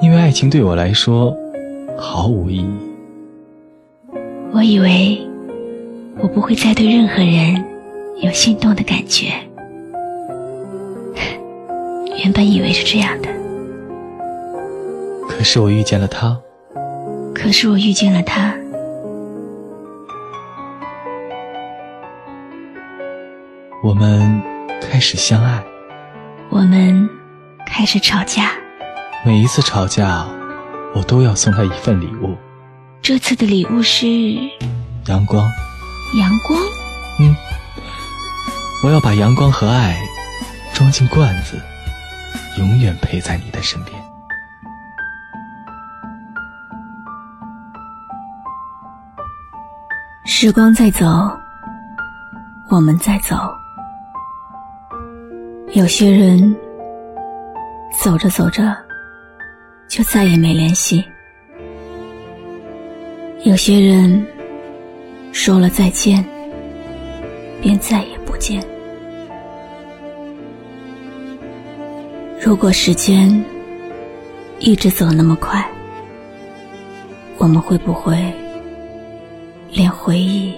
因为爱情对我来说毫无意义。我以为我不会再对任何人有心动的感觉，原本以为是这样的。可是我遇见了他。可是我遇见了他。我们开始相爱。我们开始吵架。每一次吵架，我都要送他一份礼物。这次的礼物是阳光。阳光？嗯，我要把阳光和爱装进罐子，永远陪在你的身边。时光在走，我们在走。有些人走着走着。就再也没联系。有些人说了再见，便再也不见。如果时间一直走那么快，我们会不会连回忆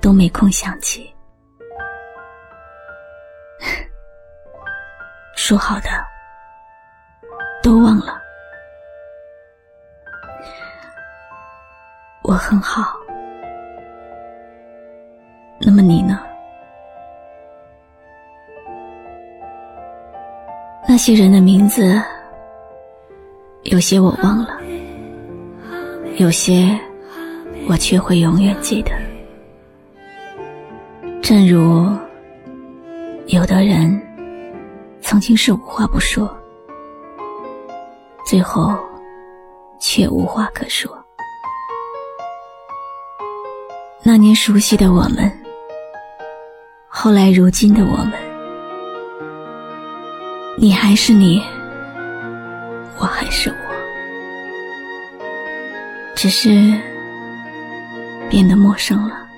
都没空想起？说好的。都忘了，我很好。那么你呢？那些人的名字，有些我忘了，有些我却会永远记得。正如有的人曾经是无话不说。最后，却无话可说。那年熟悉的我们，后来如今的我们，你还是你，我还是我，只是变得陌生了。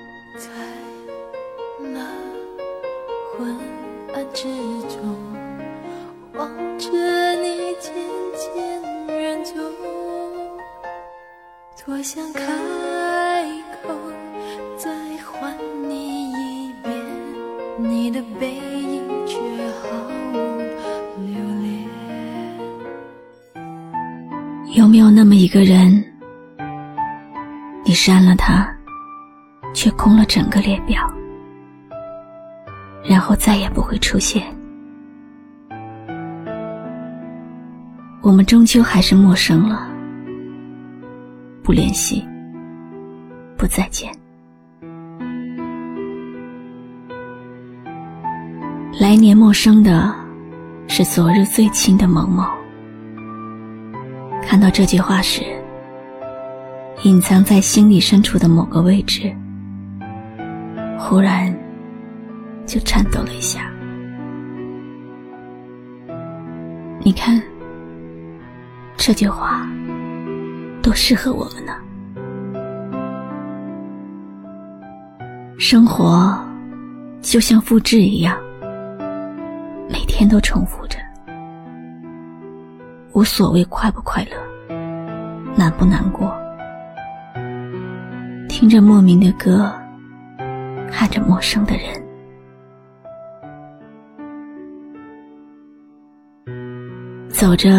多想开口再唤你一遍，你的背影却毫无留恋。有没有那么一个人，你删了他，却空了整个列表，然后再也不会出现？我们终究还是陌生了。不联系，不再见。来年陌生的，是昨日最亲的某某。看到这句话时，隐藏在心里深处的某个位置，忽然就颤抖了一下。你看，这句话。多适合我们呢。生活就像复制一样，每天都重复着。无所谓快不快乐，难不难过。听着莫名的歌，看着陌生的人，走着，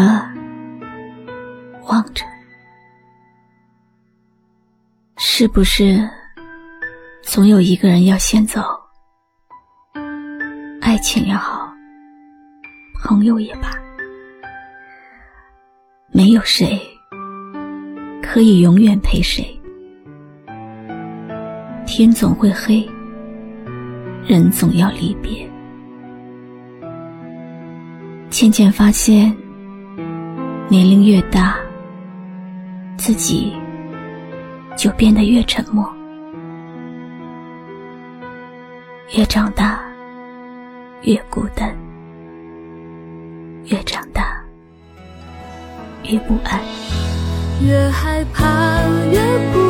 是不是总有一个人要先走？爱情也好，朋友也罢，没有谁可以永远陪谁。天总会黑，人总要离别。渐渐发现，年龄越大，自己就变得越沉默；越长大，越孤单；越长大，越不安。越害怕，越孤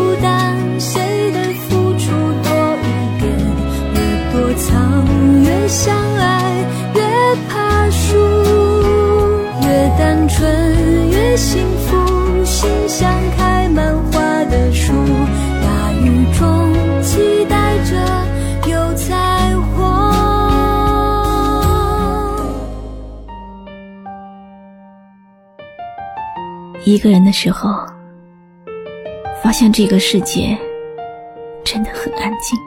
一个人的时候，发现这个世界真的很安静。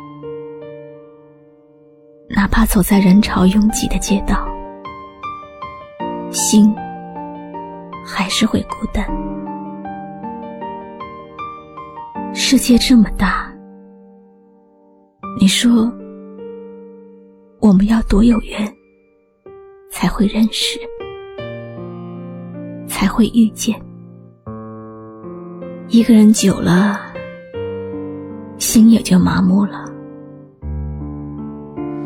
哪怕走在人潮拥挤的街道，心还是会孤单。世界这么大，你说我们要多有缘，才会认识，才会遇见。一个人久了，心也就麻木了，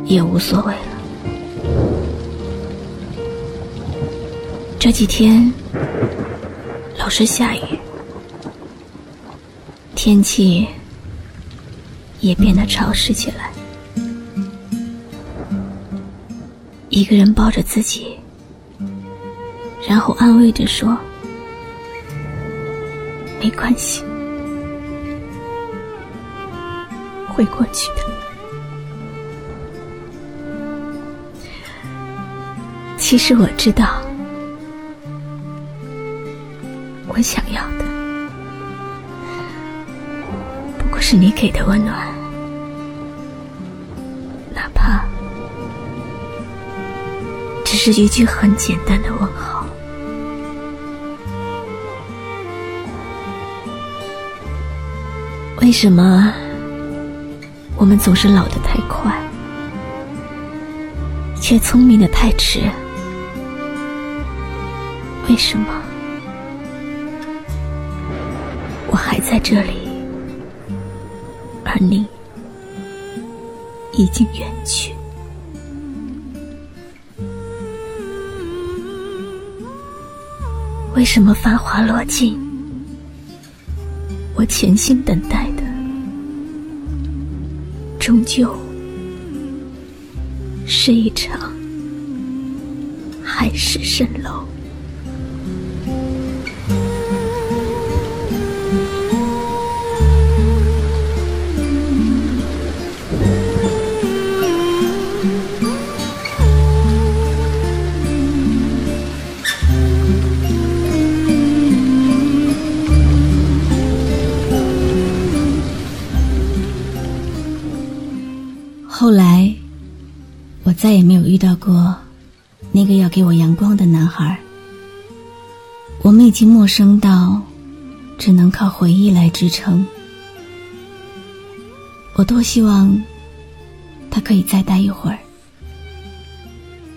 也无所谓了。这几天老是下雨，天气也变得潮湿起来。一个人抱着自己，然后安慰着说。没关系，会过去的。其实我知道，我想要的不过是你给的温暖，哪怕只是一句很简单的问候。为什么我们总是老得太快，却聪明的太迟？为什么我还在这里，而你已经远去？为什么繁华落尽？我潜心等待的，终究是一场海市蜃楼。后来，我再也没有遇到过那个要给我阳光的男孩。我们已经陌生到只能靠回忆来支撑。我多希望他可以再待一会儿，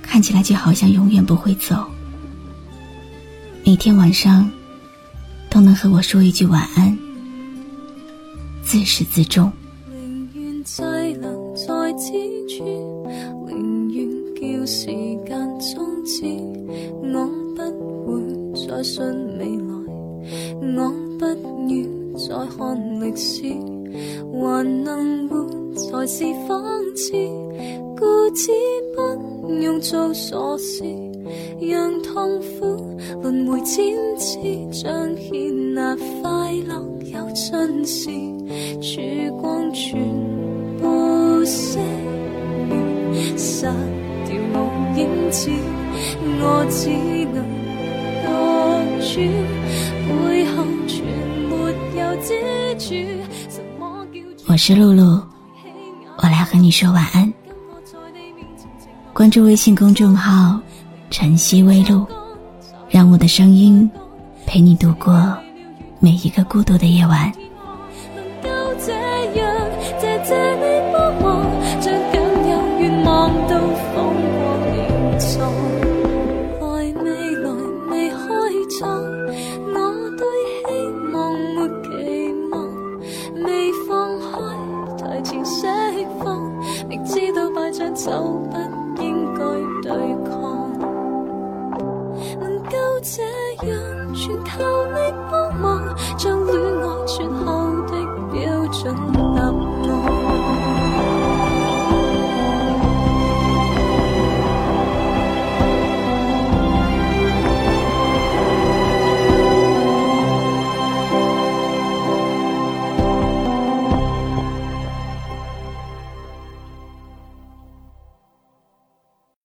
看起来就好像永远不会走。每天晚上都能和我说一句晚安，自始至终。信未来，我不要再看历史，还能活才是讽刺。故此不用做傻事，让痛苦轮回千次，彰显那快乐有尽时，曙光全。失了，失掉无影子，我只能我是露露，我来和你说晚安。关注微信公众号“晨曦微露”，让我的声音陪你度过每一个孤独的夜晚。